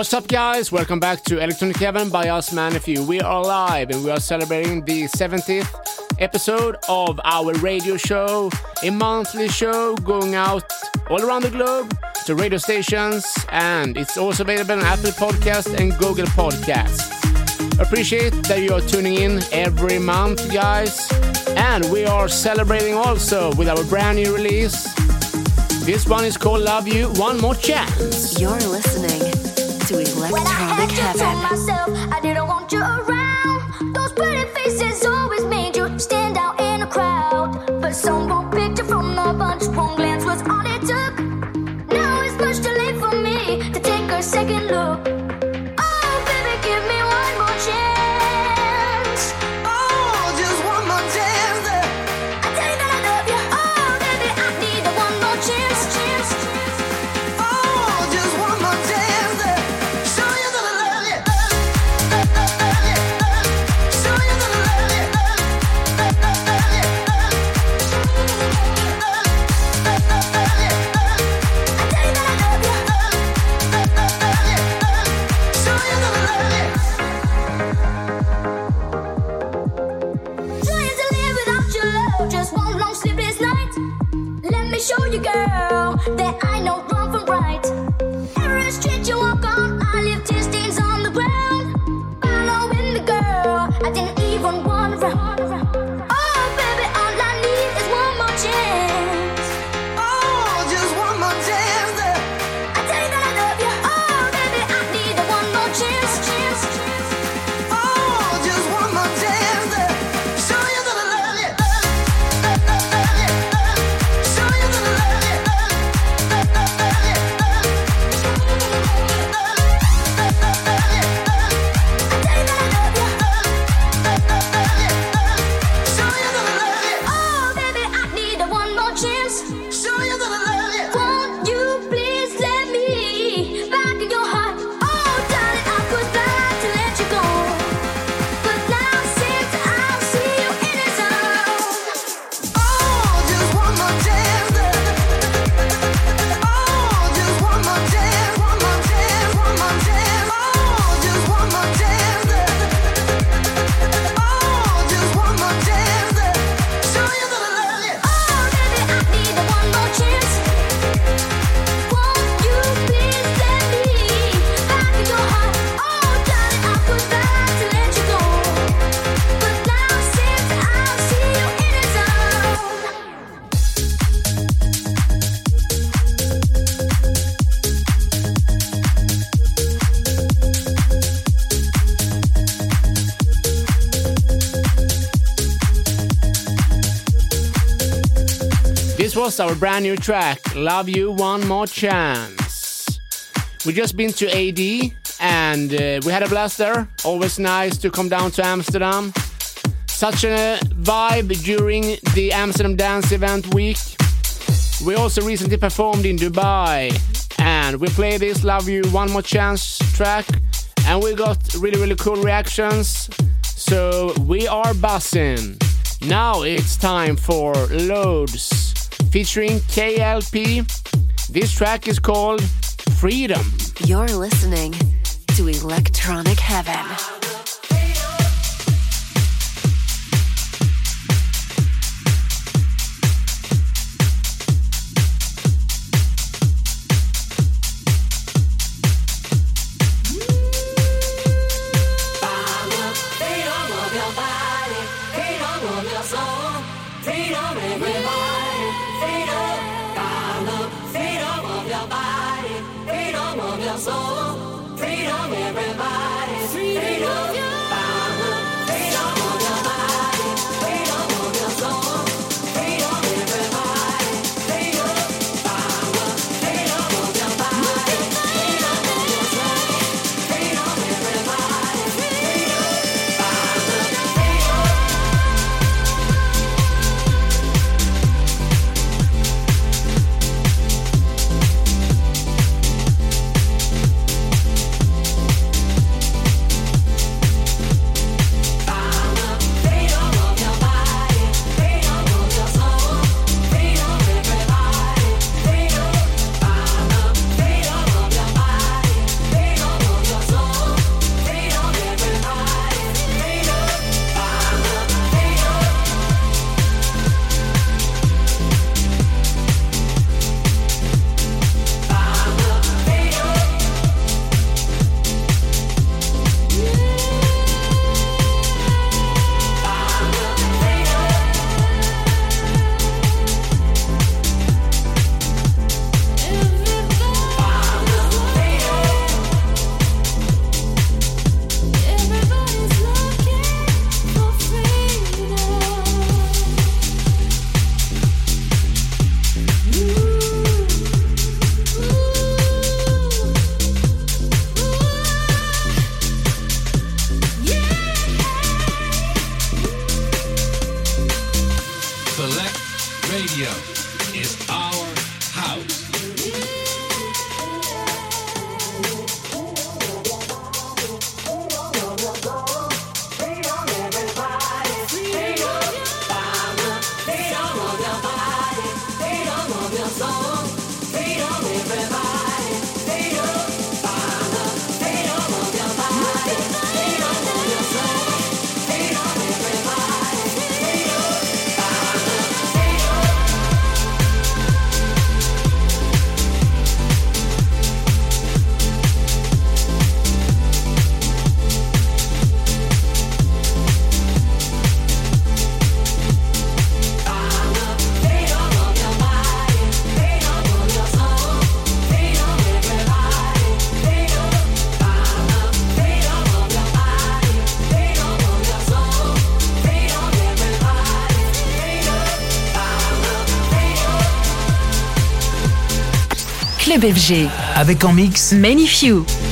What's up, guys? Welcome back to Electronic Heaven by us, Manyfew. We are live and we are celebrating the 70th episode of our radio show, a monthly show going out all around the globe to radio stations, and it's also available on Apple Podcast and Google Podcasts. Appreciate that you are tuning in every month, guys. And we are celebrating also with our brand new release. This one is called Love You One More Chance. You're listening to When I Electronic had to tell myself I didn't want you around. Those pretty faces always made you stand out in a crowd. But some wrong picture from the bunch, one glance was all it took. Now it's much too late for me to take a second look. Was our brand new track, Love You One More Chance. We just been to ADE and uh, we had a blast there. Always nice to come down to Amsterdam. Such a vibe during the Amsterdam Dance Event week. We also recently performed in Dubai and we played this Love You One More Chance track and we got really, really cool reactions. So we are buzzing. Now it's time for Loads featuring KLP. This track is called Freedom. You're listening to Electronic Heaven. FG. Avec en mix Magnifique. Everybody's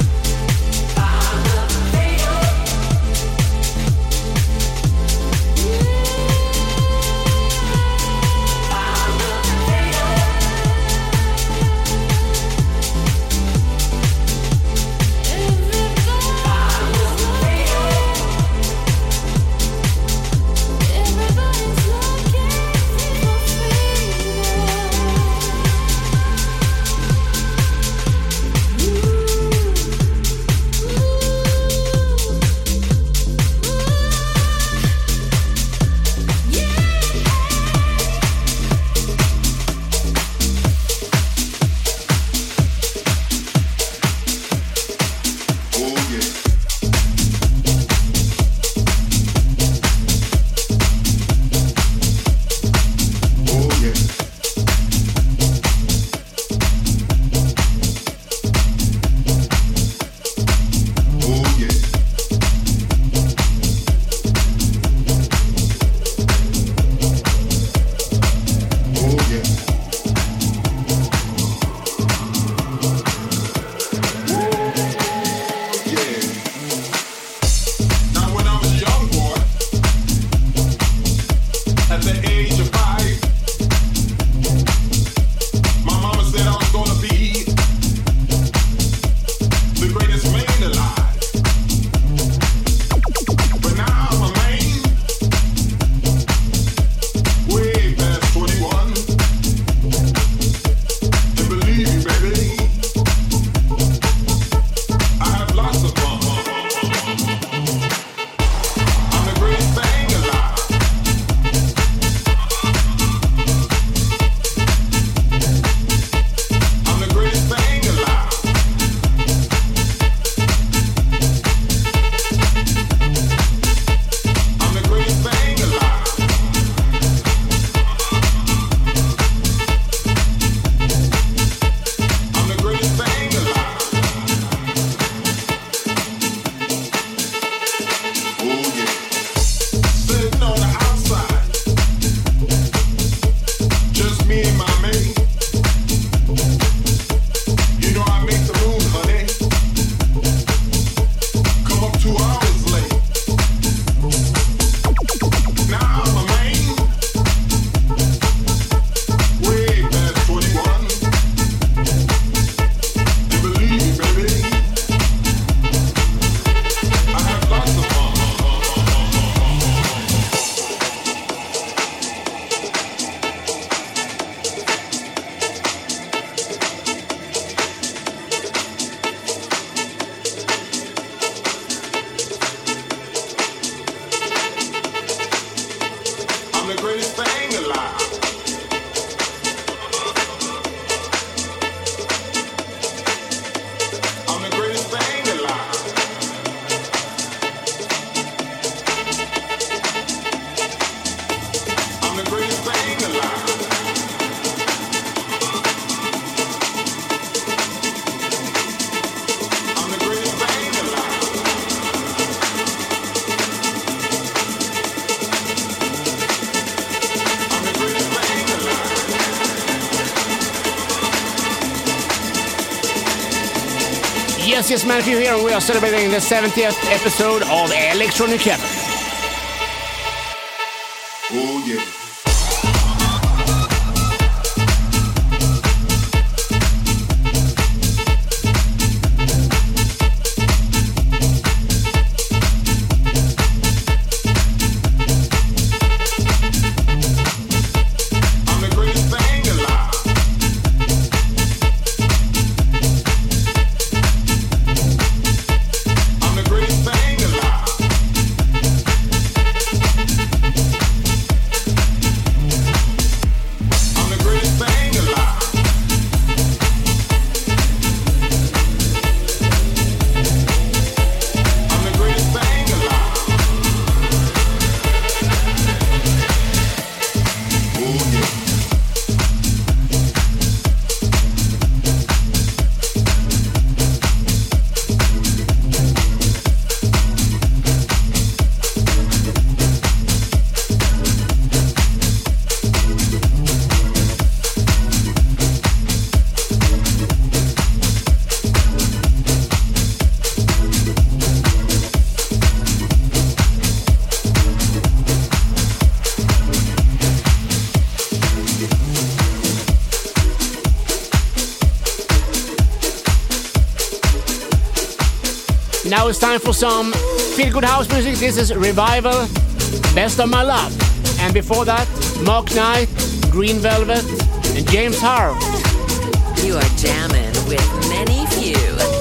Yes, yes, Matthew here, and we are celebrating the 70th episode of Electronic Heaven. Oh, yeah. for some feel good house music. This is Revival, Best of My Love. And before that, Mark Knight, Green Velvet, and James Harrow. You are jamming with Manyfew.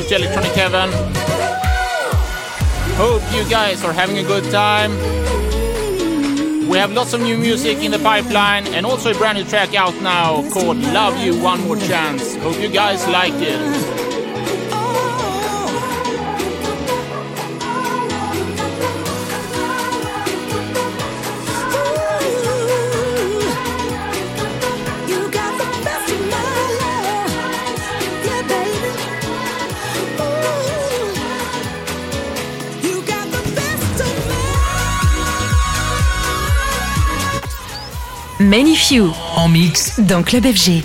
Thank you, Electronic Hope you guys are having a good time. We have lots of new music in the pipeline and also a brand new track out now called Love You One More Chance. Hope you guys like it. Magnifique En mix. dans Club FG.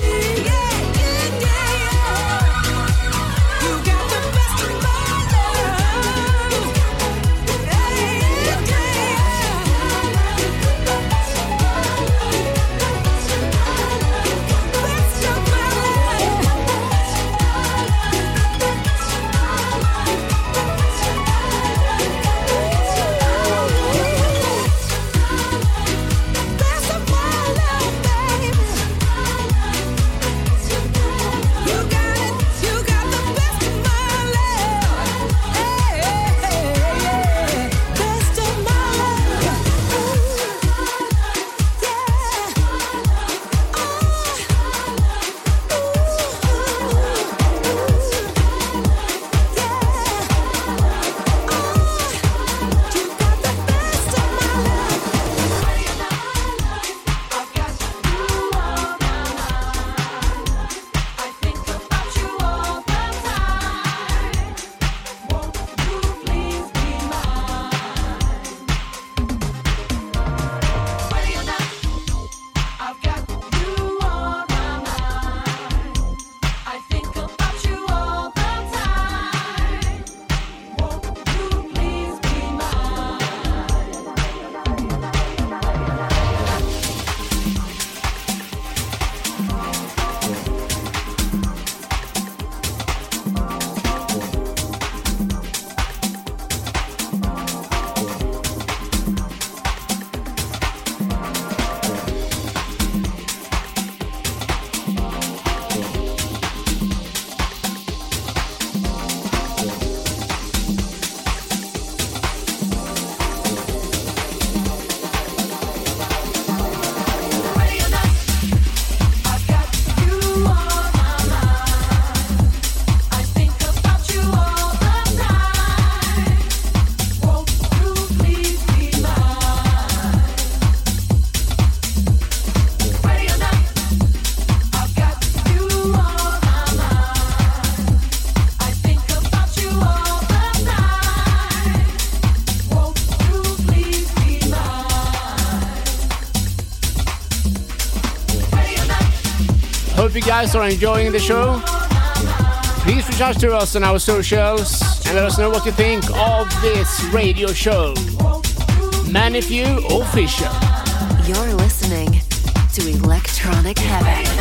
Guys are enjoying the show. Please reach out to us on our socials and let us know what you think of this radio show. Manyfew Official. You're listening to Electronic Heaven.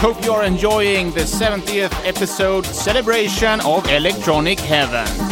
Hope you're enjoying the 70th episode celebration of Electronic Heaven.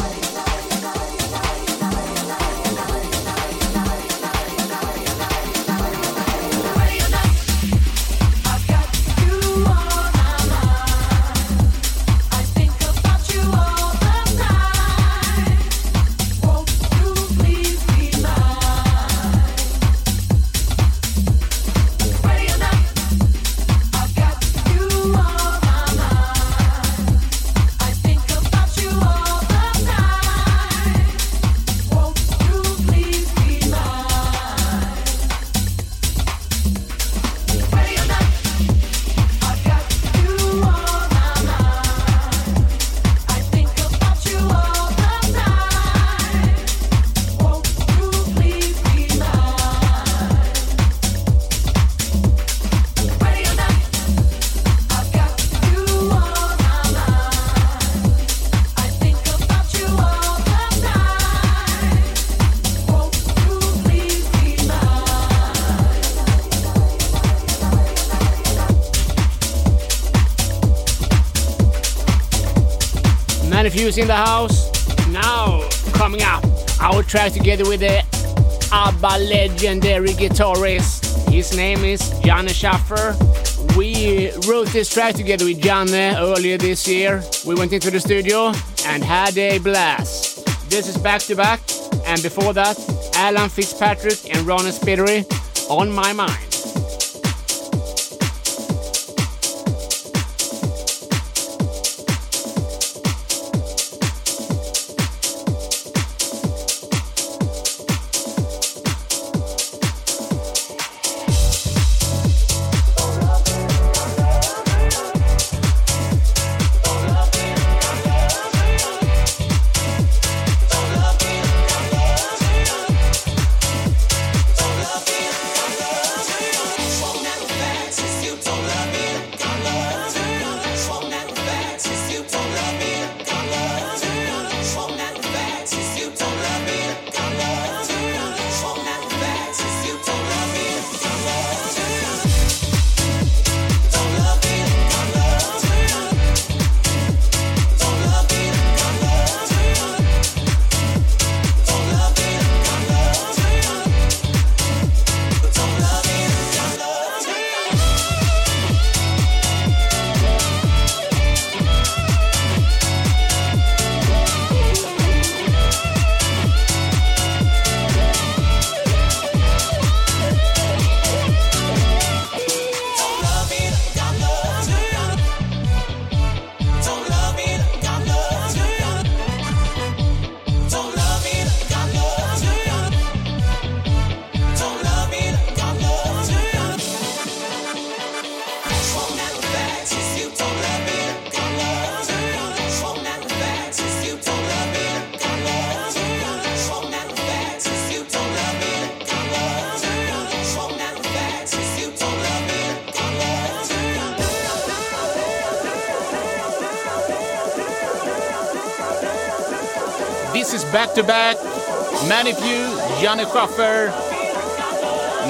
In the house. Now, coming up, our track together with the ABBA legendary guitarist. His name is Janne Schaffer. We wrote this track together with Janne earlier this year. We went into the studio and had a blast. This is back to back, and before that, Alan Fitzpatrick and Ron Spittery on my mind. Many Janne Schaffer.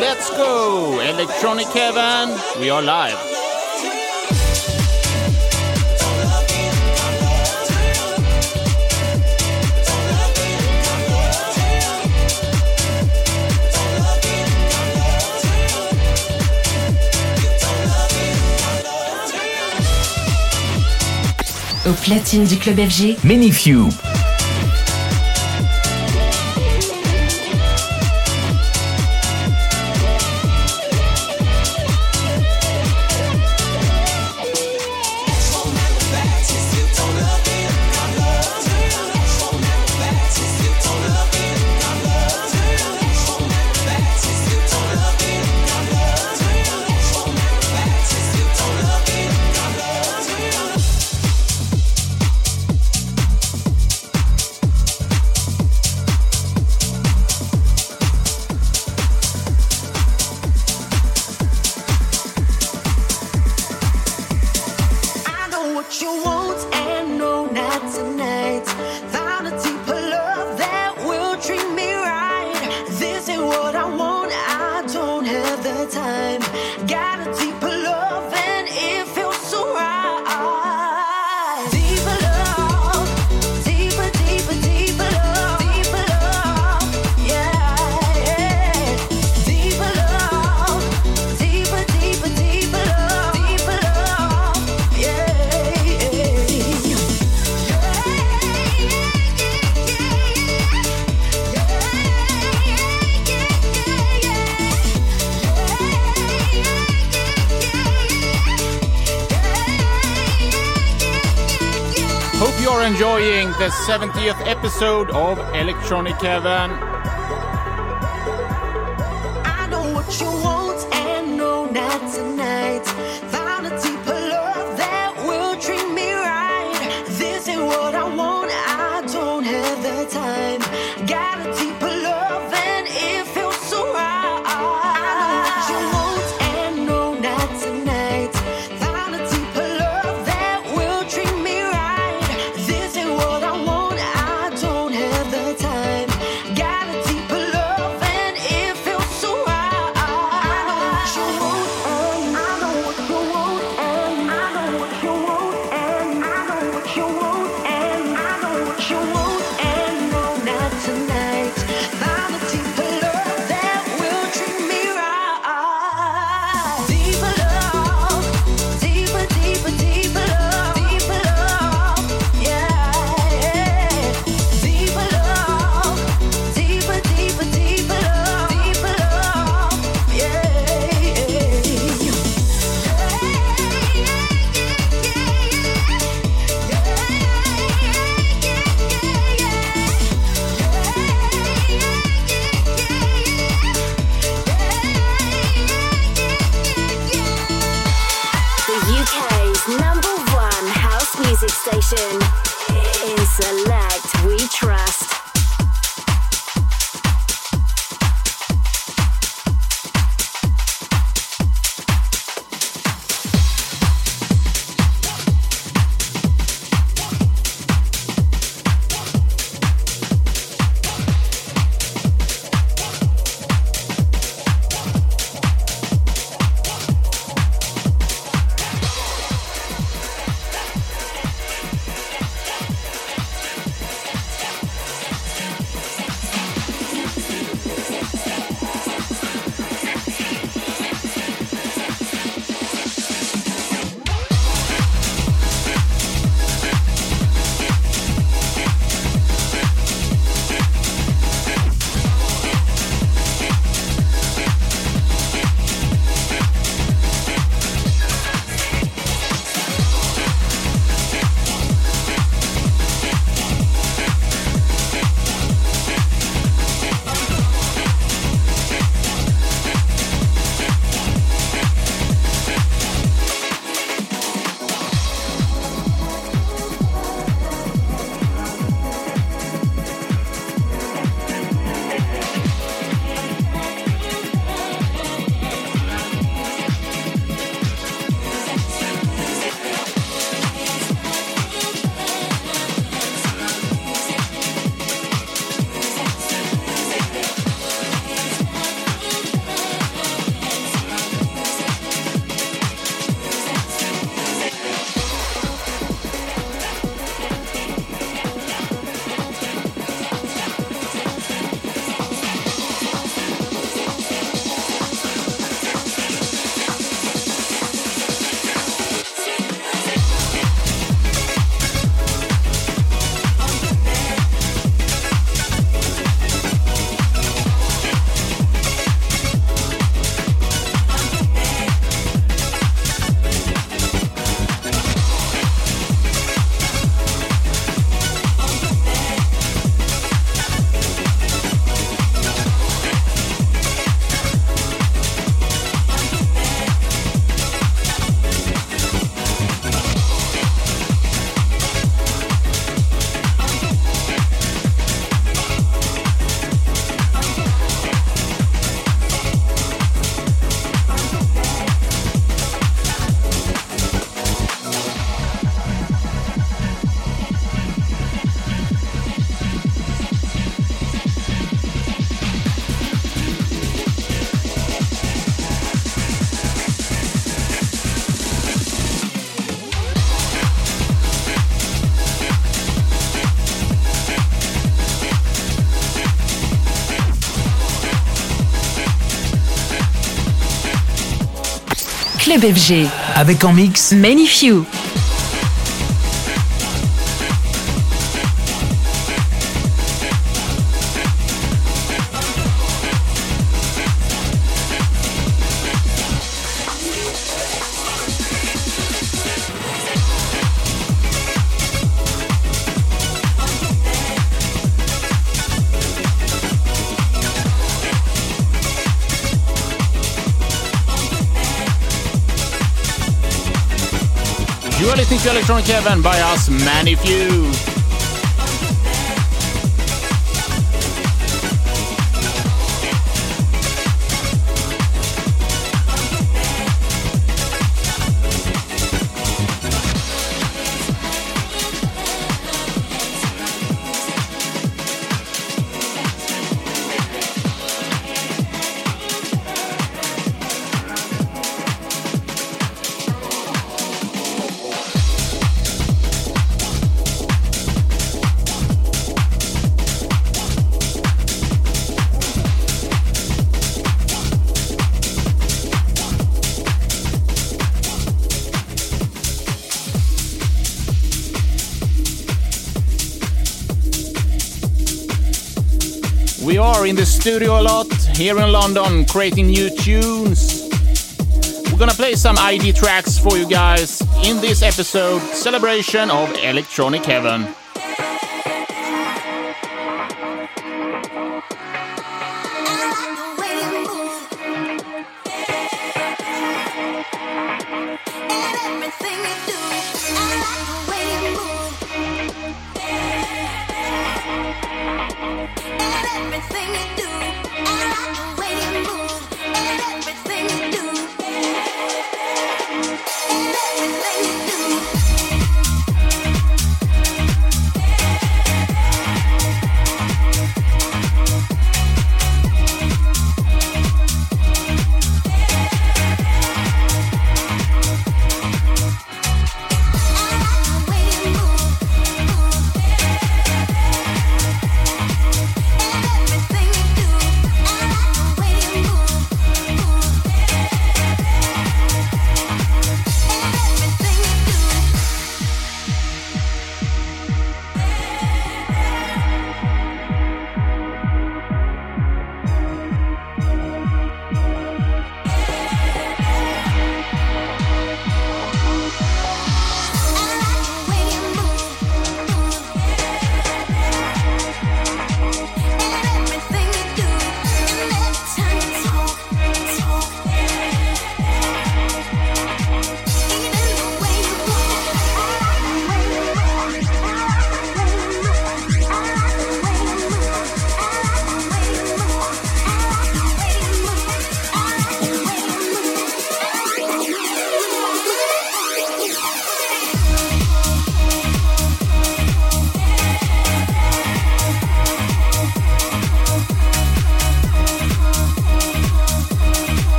Let's go, Electronic Heaven. We are live. Au platine du club FG, Menifew. I 70th episode of Electronic Heaven. I know what you want and no, not tonight. Found a deeper love that will treat me right. This ain't what I want, I don't have the time. Got a Avec en mix Many Few. Electronic Heaven by us, Manyfew. Are in the studio a lot here in London creating new tunes. We're gonna play some ID tracks for you guys in this episode celebration of Electronic Heaven.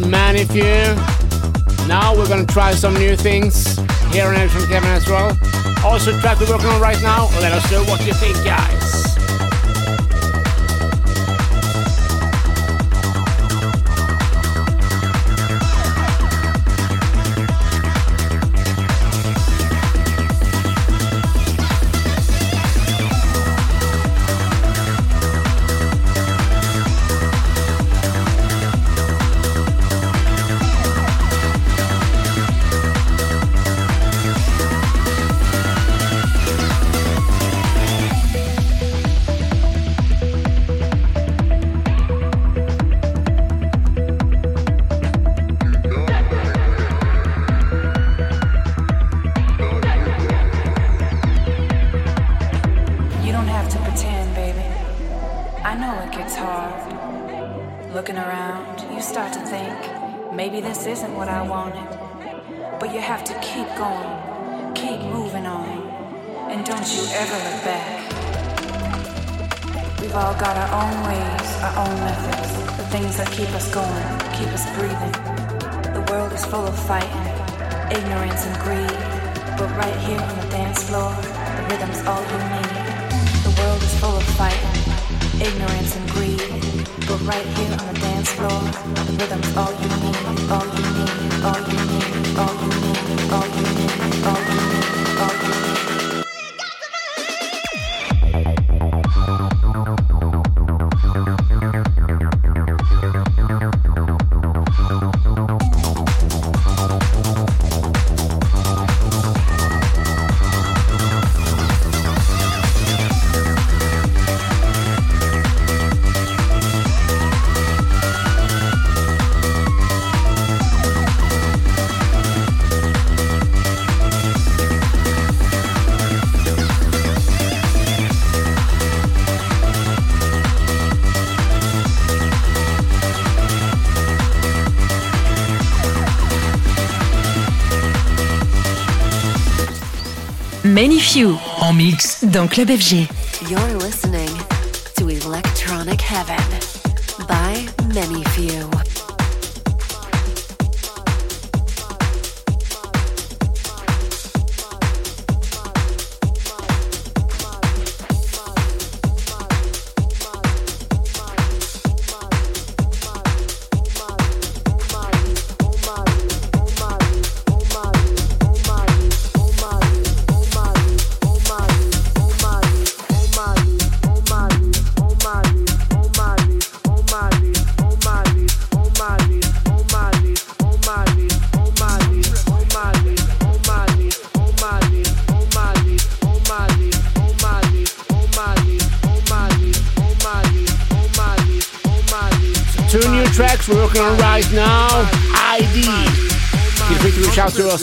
Ourselves, Manyfew. Now we're gonna try some new things here in Electronic Heaven as well. Also, track we're working on right now. Let us know what you think, guys. Many Few En mix. dans Club FG. You're listening to Electronic Heaven by Many Few.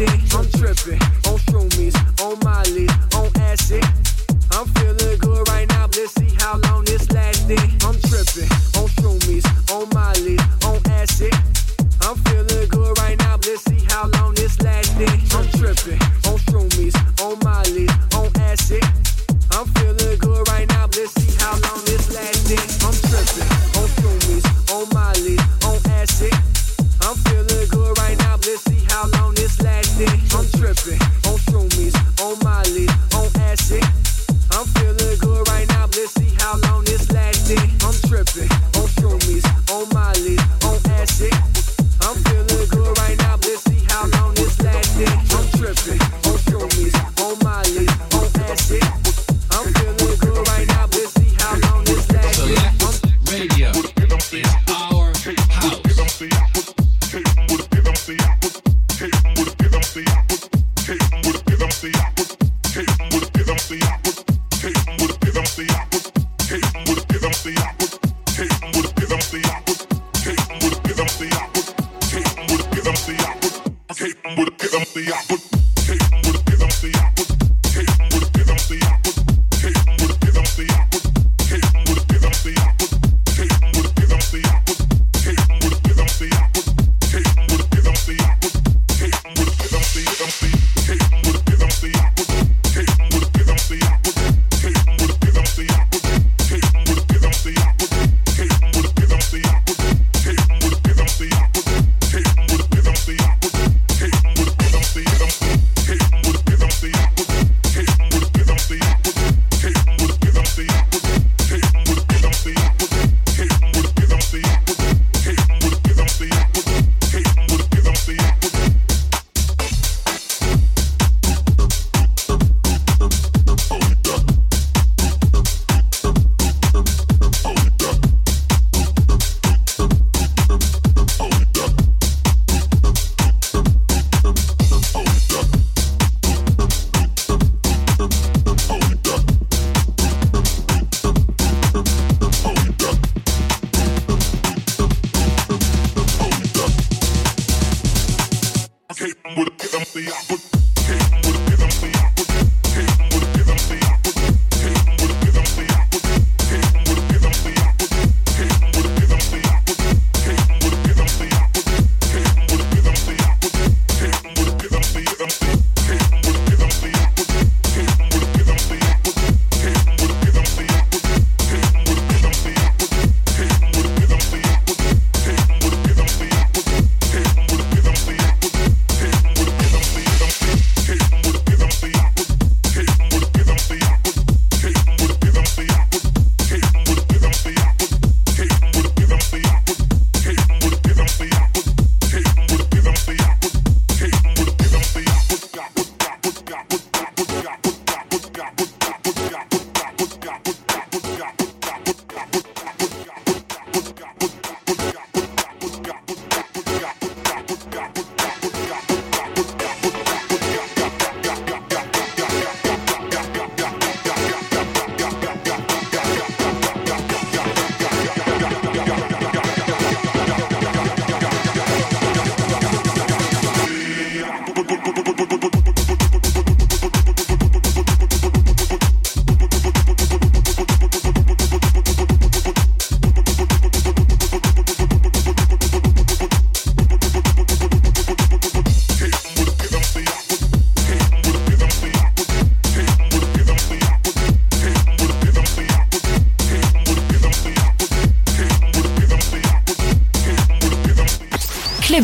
I'm tripping on shroomies, on Molly, on acid. I'm feeling good right now. Let's see how long this lasting. I'm tripping on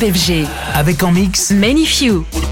FG. Avec en mix Many Few.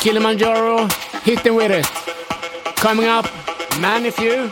Kilimanjaro. Hit them with it. Coming up, man, if you.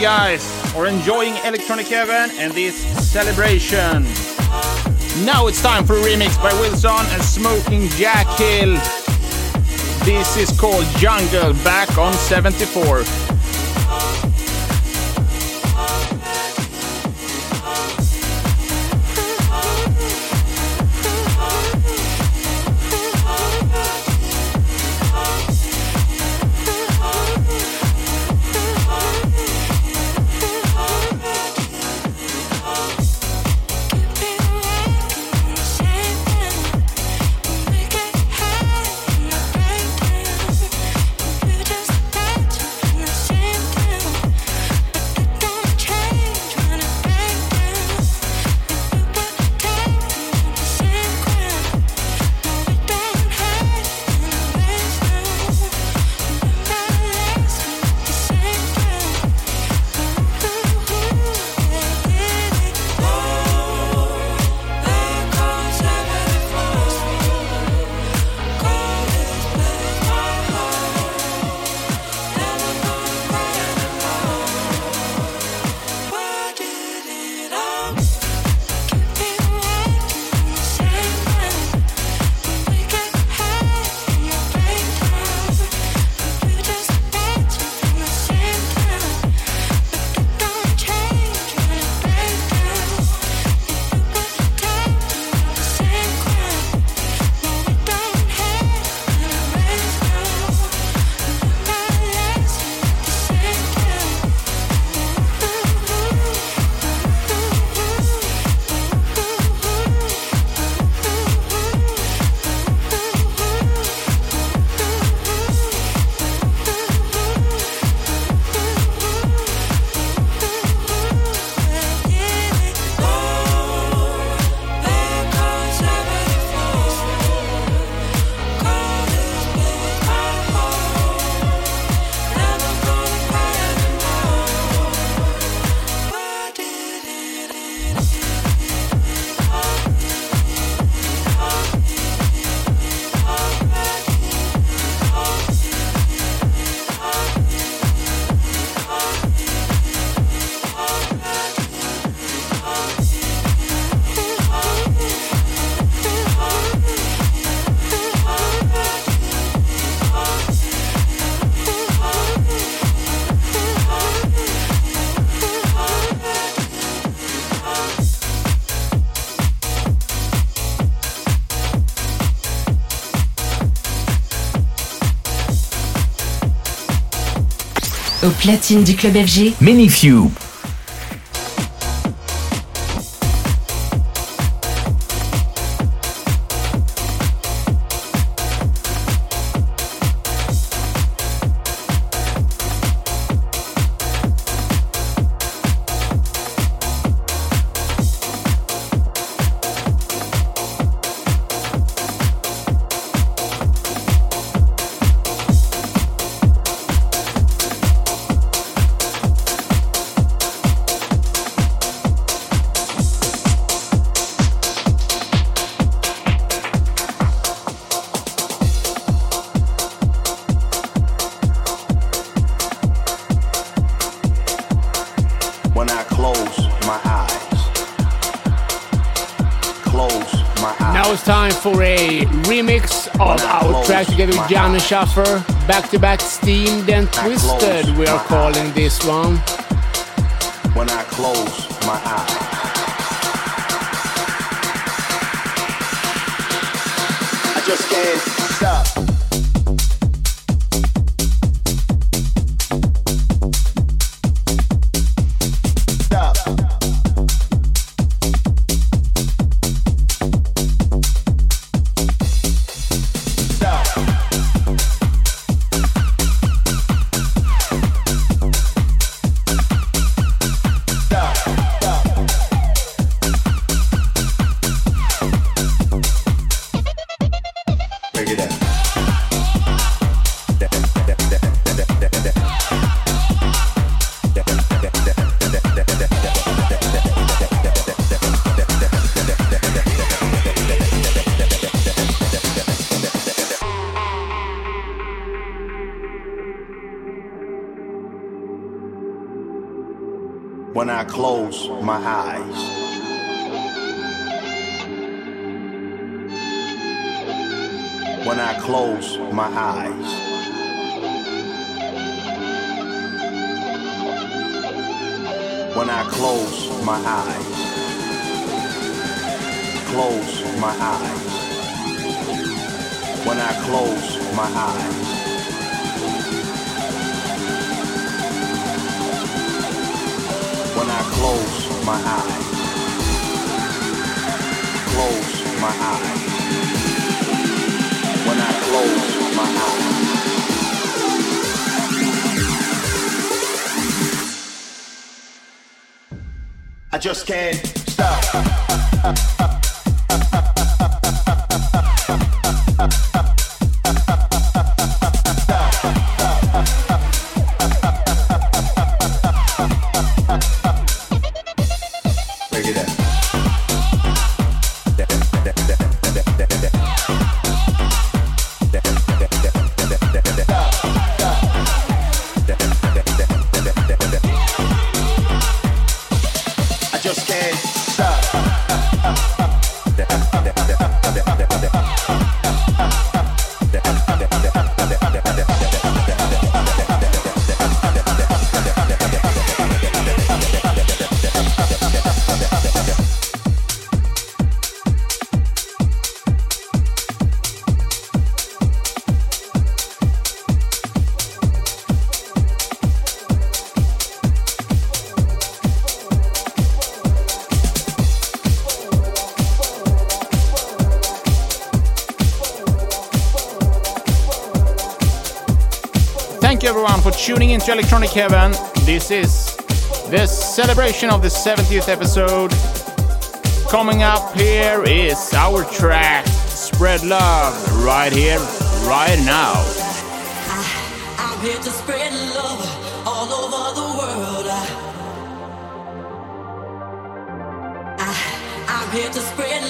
Guys are enjoying Electronic Heaven and this celebration. Now it's time for a remix by Wilson and Smoking Jack Hill. This is called Jungle back on 74. Platine du club FG, Many together Schaffer. Back to back Steam then Twisted, we are calling this one. When I close my eyes. I just can't my eyes. Close my eyes. When I close my eyes. When I close my eyes. Close my eyes. When I close I just can't stop. Tuning into Electronic Heaven. This is the celebration of the 70th episode. Coming up here is our track, Spread Love, right here, right now. Ah, I'm here to spread love all over the world. I, I'm here to spread